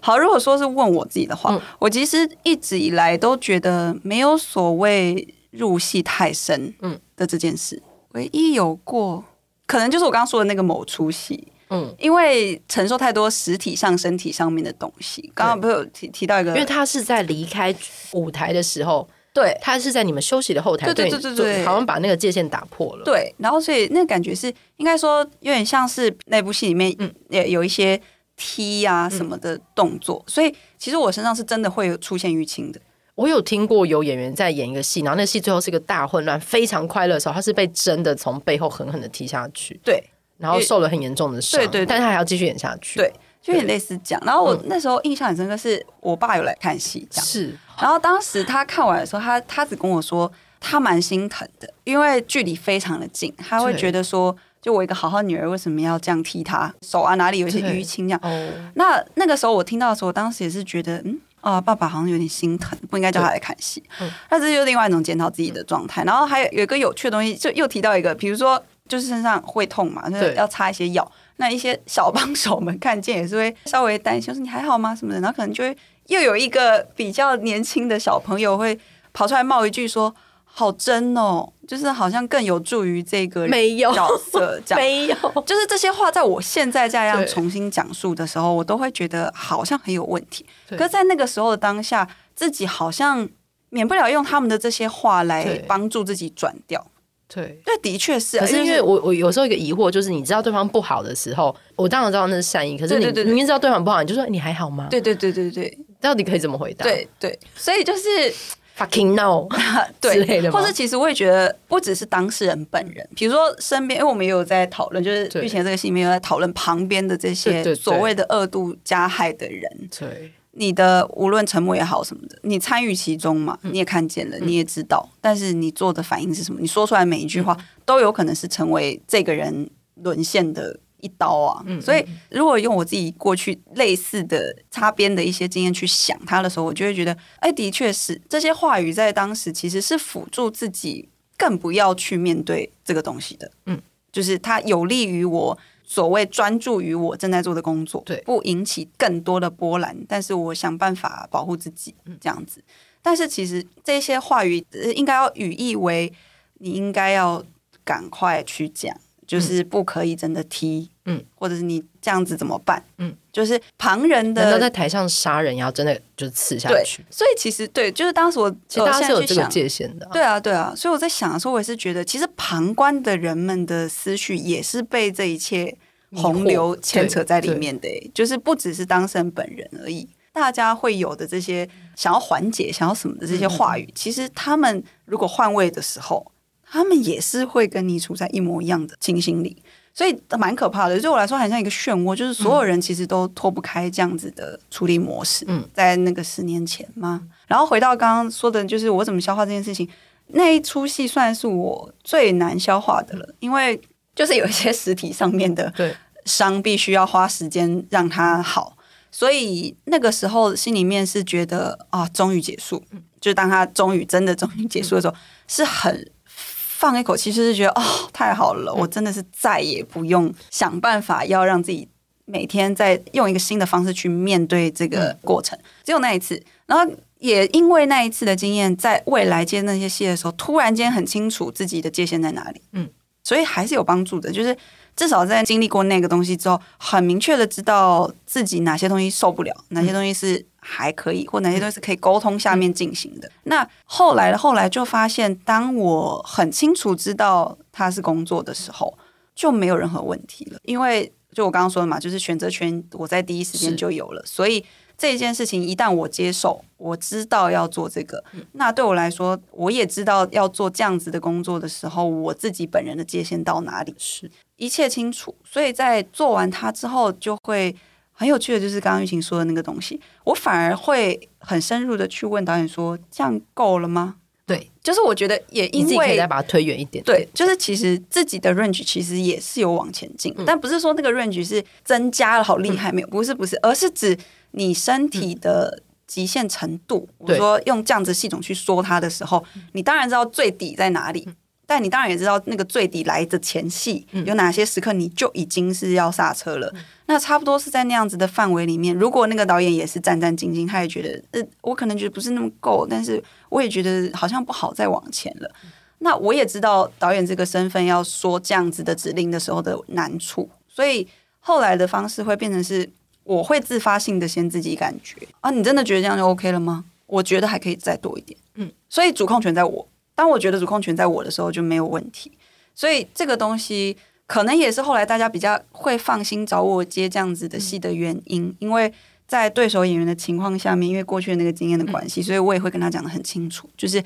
好，如果说是问我自己的话，嗯、我其实一直以来都觉得没有所谓入戏太深嗯的这件事。嗯、唯一有过，可能就是我刚刚说的那个某出戏，嗯，因为承受太多实体上、身体上面的东西。刚刚不是有提提到一个，因为他是在离开舞台的时候。对，他是在你们休息的后台，对对对对对，好像把那个界限打破了。对，然后所以那个感觉是应该说有点像是那部戏里面嗯也有一些踢啊什么的动作，嗯、所以其实我身上是真的会有出现淤青的。我有听过有演员在演一个戏，然后那戏最后是一个大混乱，非常快乐的时候，他是被真的从背后狠狠的踢下去，对，然后受了很严重的伤，对，对对，但是他还要继续演下去，对。就有点类似这样，然后我那时候印象很深刻，是我爸有来看戏，这样。是。然后当时他看完的时候，他他只跟我说他蛮心疼的，因为距离非常的近，他会觉得说，就我一个好好女儿为什么要这样踢他手啊，哪里有一些淤青这样。哦。那那个时候我听到的时候，我当时也是觉得，嗯啊，爸爸好像有点心疼，不应该叫他来看戏。嗯。那这就是另外一种检讨自己的状态。然后还有有一个有趣的东西，就又提到一个，比如说就是身上会痛嘛，就是要擦一些药。那一些小帮手们看见也是会稍微担心，说你还好吗？什么的，然后可能就会又有一个比较年轻的小朋友会跑出来冒一句说：“好真哦！”就是好像更有助于这个没有角色 这样。没有，就是这些话，在我现在这样重新讲述的时候，我都会觉得好像很有问题。可是在那个时候的当下，自己好像免不了用他们的这些话来帮助自己转掉。对，那的确是。可是因为我我有时候一个疑惑就是，你知道对方不好的时候，我当然知道那是善意。可是你明明知道对方不好，你就说你还好吗？对对对对对，到底可以怎么回答？对对，所以就是 fucking no 对，或是其实我也觉得不只是当事人本人，比如说身边，因为我们也有在讨论，就是之前这个戏里面有在讨论旁边的这些所谓的恶度加害的人。对。你的无论沉默也好什么的，你参与其中嘛，你也看见了，你也知道，但是你做的反应是什么？你说出来每一句话都有可能是成为这个人沦陷的一刀啊！所以，如果用我自己过去类似的擦边的一些经验去想他的时候，我就会觉得，哎，的确是这些话语在当时其实是辅助自己更不要去面对这个东西的。嗯，就是它有利于我。所谓专注于我正在做的工作，对，不引起更多的波澜，但是我想办法保护自己，这样子。但是其实这些话语应该要语意为，你应该要赶快去讲。就是不可以真的踢，嗯，或者是你这样子怎么办？嗯，就是旁人的，难道在台上杀人要真的就刺下去？所以其实对，就是当时我其实大家是有这个界限的，对啊，对啊。所以我在想的时候，我也是觉得，其实旁观的人们的思绪也是被这一切洪流牵扯在里面的，就是不只是当事人本人而已，大家会有的这些想要缓解、想要什么的这些话语，其实他们如果换位的时候。他们也是会跟你处在一模一样的情形里，所以蛮可怕的。对我来说，很像一个漩涡，就是所有人其实都脱不开这样子的处理模式。嗯，在那个十年前嘛，然后回到刚刚说的，就是我怎么消化这件事情。那一出戏算是我最难消化的了，因为就是有一些实体上面的，对，伤必须要花时间让它好，所以那个时候心里面是觉得啊，终于结束，就当他终于真的终于结束的时候，是很放一口气，就是觉得哦，太好了，我真的是再也不用想办法要让自己每天再用一个新的方式去面对这个过程，只有那一次，然后也因为那一次的经验，在未来接那些戏的时候，突然间很清楚自己的界限在哪里，嗯，所以还是有帮助的，就是。至少在经历过那个东西之后，很明确的知道自己哪些东西受不了，哪些东西是还可以，或哪些东西是可以沟通下面进行的。那后来的后来就发现，当我很清楚知道他是工作的时候，就没有任何问题了。因为就我刚刚说的嘛，就是选择权我在第一时间就有了，所以。这件事情一旦我接受，我知道要做这个，那对我来说，我也知道要做这样子的工作的时候，我自己本人的界限到哪里，是一切清楚。所以在做完它之后，就会很有趣的，就是刚刚玉琴说的那个东西，我反而会很深入的去问导演说：“这样够了吗？”对，就是我觉得也因为再把它推远一点。对，就是其实自己的 range 其实也是有往前进，嗯、但不是说那个 range 是增加了好厉害没有？不是不是，而是指。你身体的极限程度，嗯、我说用这样子系统去说它的时候，你当然知道最底在哪里，嗯、但你当然也知道那个最底来的前戏、嗯、有哪些时刻，你就已经是要刹车了。嗯、那差不多是在那样子的范围里面，如果那个导演也是战战兢兢，他也觉得，呃，我可能觉得不是那么够，但是我也觉得好像不好再往前了。嗯、那我也知道导演这个身份要说这样子的指令的时候的难处，所以后来的方式会变成是。我会自发性的先自己感觉啊，你真的觉得这样就 OK 了吗？我觉得还可以再多一点，嗯，所以主控权在我。当我觉得主控权在我的时候就没有问题。所以这个东西可能也是后来大家比较会放心找我接这样子的戏的原因，嗯、因为在对手演员的情况下面，因为过去的那个经验的关系，所以我也会跟他讲的很清楚，就是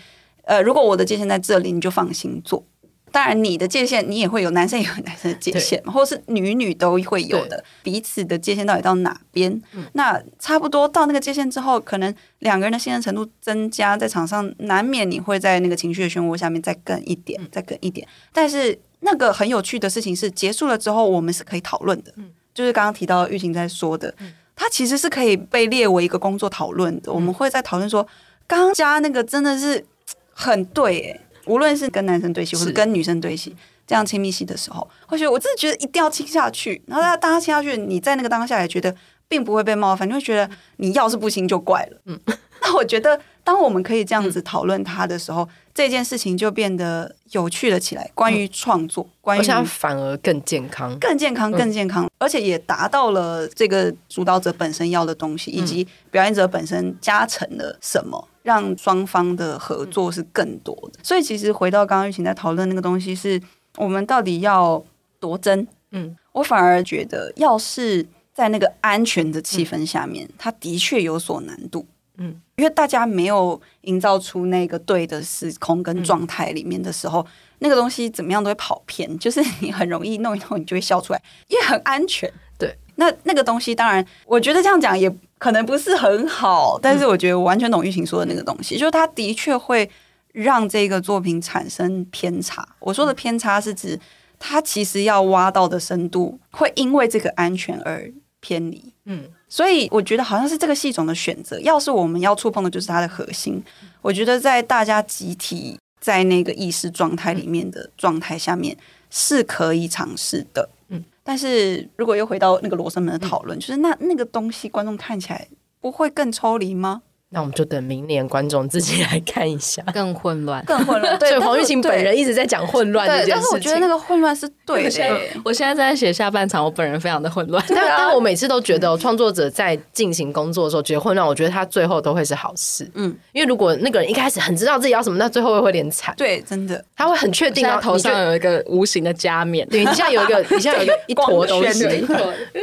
呃，如果我的界限在这里，你就放心做。当然，你的界限你也会有，男生也有男生的界限，对。或是女女都会有的，彼此的界限到底到哪边？嗯、那差不多到那个界限之后，可能两个人的信任程度增加，在场上难免你会在那个情绪的漩涡下面再更一点，嗯、再更一点。但是那个很有趣的事情是，结束了之后我们是可以讨论的，嗯、就是刚刚提到玉琴在说的，嗯、它其实是可以被列为一个工作讨论的。嗯、我们会在讨论说，刚刚加那个真的是很对、欸，无论是跟男生对戏，或者跟女生对戏，这样亲密戏的时候，或许我真的觉得一定要亲下去。然后大家大家亲下去，你在那个当下也觉得并不会被冒犯，你会觉得你要是不亲就怪了。嗯，那我觉得当我们可以这样子讨论他的时候，嗯、这件事情就变得有趣了起来。关于创作，嗯、关于反而更健康，更健康，更健康，嗯、而且也达到了这个主导者本身要的东西，以及表演者本身加成了什么。让双方的合作是更多的，所以其实回到刚刚玉琴在讨论那个东西，是我们到底要多真？嗯，我反而觉得，要是在那个安全的气氛下面，它的确有所难度。嗯，因为大家没有营造出那个对的时空跟状态里面的时候，那个东西怎么样都会跑偏，就是你很容易弄一弄，你就会笑出来，因为很安全。对，那那个东西，当然，我觉得这样讲也。可能不是很好，但是我觉得我完全懂玉琴说的那个东西，嗯、就是它的确会让这个作品产生偏差。我说的偏差是指，它其实要挖到的深度会因为这个安全而偏离。嗯，所以我觉得好像是这个系统的选择。要是我们要触碰的就是它的核心，我觉得在大家集体在那个意识状态里面的状态下面是可以尝试的。嗯但是如果又回到那个罗生门的讨论，嗯、就是那那个东西，观众看起来不会更抽离吗？那我们就等明年观众自己来看一下，更混乱，更混乱。对，所以黄玉琴本人一直在讲混乱这件事情。但是我觉得那个混乱是 对的。我现在在写下半场，我本人非常的混乱。但但我每次都觉得，创作者在进行工作的时候觉得混乱，我觉得他最后都会是好事。嗯，因为如果那个人一开始很知道自己要什么，那最后会会有点惨。对，真的，他会很确定，他头上有一个无形的加冕。对，你现在有一个，你现在有一个 一坨东西。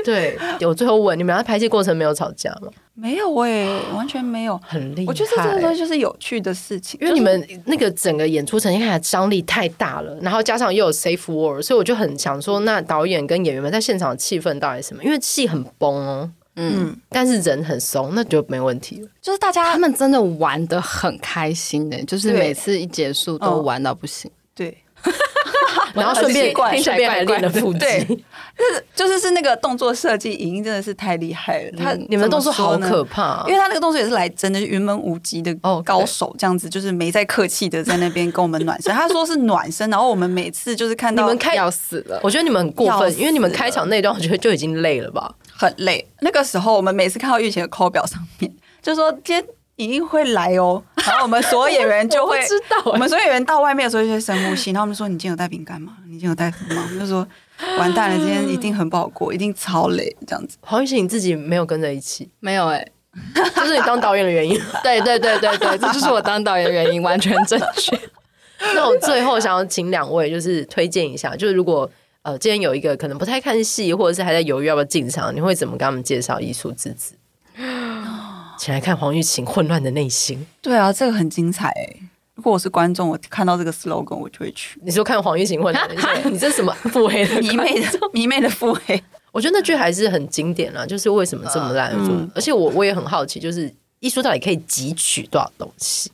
对，我最后问你们，在拍戏过程没有吵架吗？没有哎、欸，完全没有，很厉害。我觉得这个东西就是有趣的事情，因为你们那个整个演出呈现看起来张力太大了，然后加上又有 safe word，所以我就很想说，那导演跟演员们在现场的气氛到底什么？因为戏很崩哦，嗯，但是人很松，那就没问题了。就是大家他们真的玩的很开心的，就是每次一结束都玩到不行。对。然后顺便怪顺便还练了腹肌。对，就是就是是那个动作设计，莹莹真的是太厉害了。他你们动作好可怕，因为他那个动作也是来真的云门舞集的哦高手，这样子就是没在客气的在那边跟我们暖身。他说是暖身，然后我们每次就是看到你们开要死了，我觉得你们很过分，因为你们开场那段我觉得就已经累了吧，很累。那个时候我们每次看到玉琴的扣表上面，就说今天。一定会来哦，然后我们所有演员就会知道。我们所有演员到外面的时候就会深呼吸，然后他们说：“你今天有带饼干吗？你今天有带什么吗？”就说：“完蛋了，今天一定很不好过，一定超累。”这样子。黄玉玺你自己没有跟着一起？没有哎、欸，这是你当导演的原因。对对对对对，这就是我当导演的原因，完全正确。那我最后想要请两位就是推荐一下，就是如果呃今天有一个可能不太看戏，或者是还在犹豫要不要进场，你会怎么跟他们介绍艺术之子？请来看黄玉琴混乱的内心。对啊，这个很精彩哎！如果我是观众，我看到这个 slogan，我就会去。你说看黄玉琴混乱，你这是什么腹黑的迷妹的迷妹的腹黑？我觉得那句还是很经典啊，就是为什么这么烂？嗯、而且我我也很好奇，就是艺术到底可以汲取多少东西？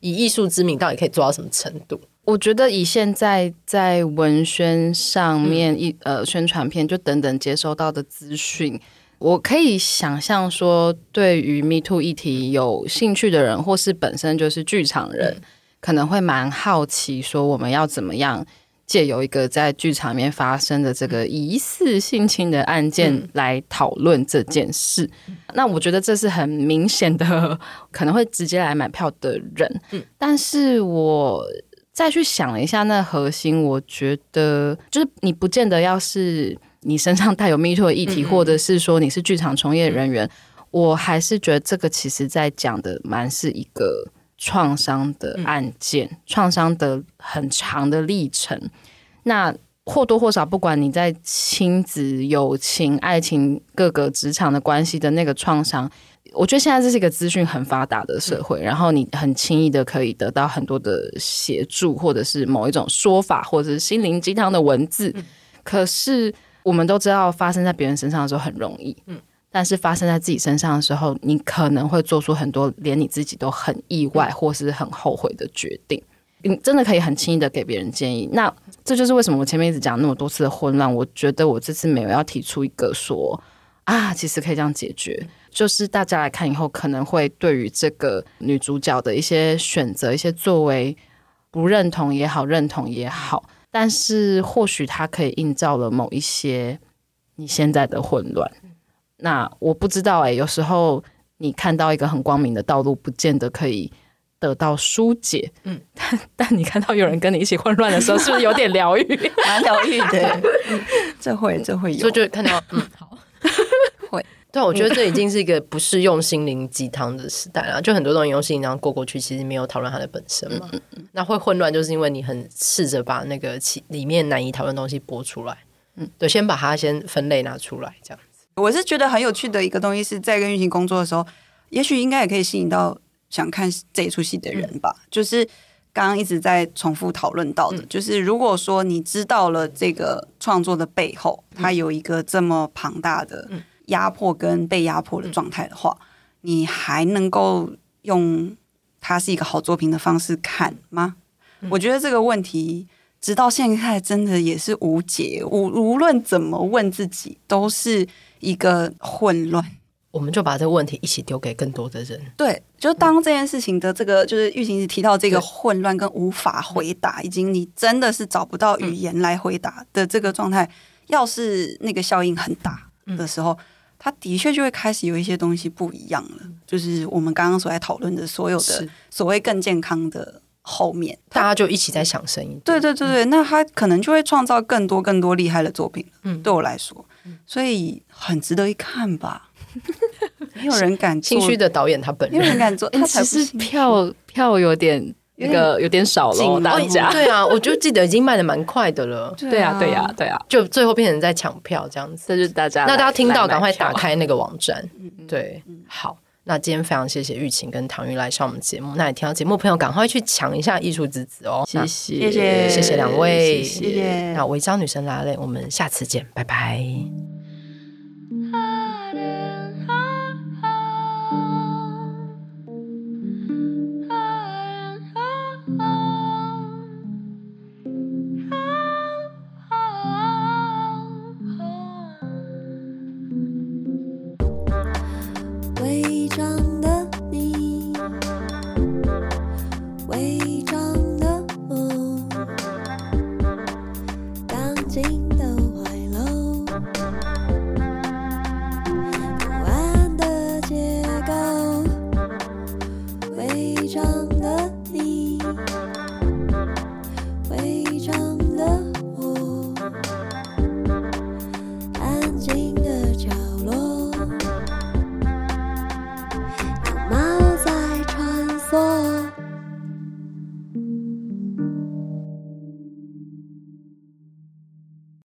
以艺术之名，到底可以做到什么程度？我觉得以现在在文宣上面一、嗯、呃宣传片就等等接收到的资讯。我可以想象说，对于 Me Too 议题有兴趣的人，或是本身就是剧场人，嗯、可能会蛮好奇，说我们要怎么样借由一个在剧场里面发生的这个疑似性侵的案件来讨论这件事。嗯、那我觉得这是很明显的，可能会直接来买票的人。嗯、但是我再去想了一下，那核心，我觉得就是你不见得要是。你身上带有 Me Too 的议题，或者是说你是剧场从业人员，嗯、我还是觉得这个其实在讲的蛮是一个创伤的案件，创伤、嗯、的很长的历程。那或多或少，不管你在亲子、友情、爱情、各个职场的关系的那个创伤，我觉得现在这是一个资讯很发达的社会，嗯、然后你很轻易的可以得到很多的协助，或者是某一种说法，或者是心灵鸡汤的文字，嗯、可是。我们都知道，发生在别人身上的时候很容易，嗯，但是发生在自己身上的时候，你可能会做出很多连你自己都很意外或是很后悔的决定。你真的可以很轻易的给别人建议。那这就是为什么我前面一直讲那么多次的混乱。我觉得我这次没有要提出一个说啊，其实可以这样解决。就是大家来看以后，可能会对于这个女主角的一些选择、一些作为不认同也好，认同也好。但是或许它可以映照了某一些你现在的混乱。那我不知道哎、欸，有时候你看到一个很光明的道路，不见得可以得到疏解。嗯，但 但你看到有人跟你一起混乱的时候，是不是有点疗愈？蛮疗愈的。这会这会有，就就看到嗯好会。对，我觉得这已经是一个不是用心灵鸡汤的时代了。就很多东西用心灵鸡汤过过去，其实没有讨论它的本身嘛。嗯嗯、那会混乱，就是因为你很试着把那个其里面难以讨论的东西拨出来。嗯，对，先把它先分类拿出来，这样子。我是觉得很有趣的一个东西，是在跟运行工作的时候，也许应该也可以吸引到想看这一出戏的人吧。嗯、就是刚刚一直在重复讨论到的，嗯、就是如果说你知道了这个创作的背后，它有一个这么庞大的。嗯压迫跟被压迫的状态的话，嗯、你还能够用它是一个好作品的方式看吗？嗯、我觉得这个问题直到现在真的也是无解。无无论怎么问自己，都是一个混乱。我们就把这个问题一起丢给更多的人。对，就当这件事情的这个，嗯、就是玉琴提到这个混乱跟无法回答，对以及你真的是找不到语言来回答的这个状态，嗯、要是那个效应很大的时候。嗯他的确就会开始有一些东西不一样了，就是我们刚刚所在讨论的所有的所谓更健康的后面，大家就一起在想声音。对对对对，嗯、那他可能就会创造更多更多厉害的作品。嗯，对我来说，所以很值得一看吧。没有人敢，心虚的导演他本人，没有人敢做。他其实票票有点。那个有点少了，大家对啊，我就记得已经卖的蛮快的了。对啊，对啊，对啊，就最后变成在抢票这样子，这就是大家。那大家听到赶快打开那个网站。对，好，那今天非常谢谢玉琴跟唐聿来上我们节目。那也听到节目朋友赶快去抢一下艺术之子哦。谢谢，谢谢，谢谢两位，谢谢。那违章女生 Laleh，我们下次见，拜拜。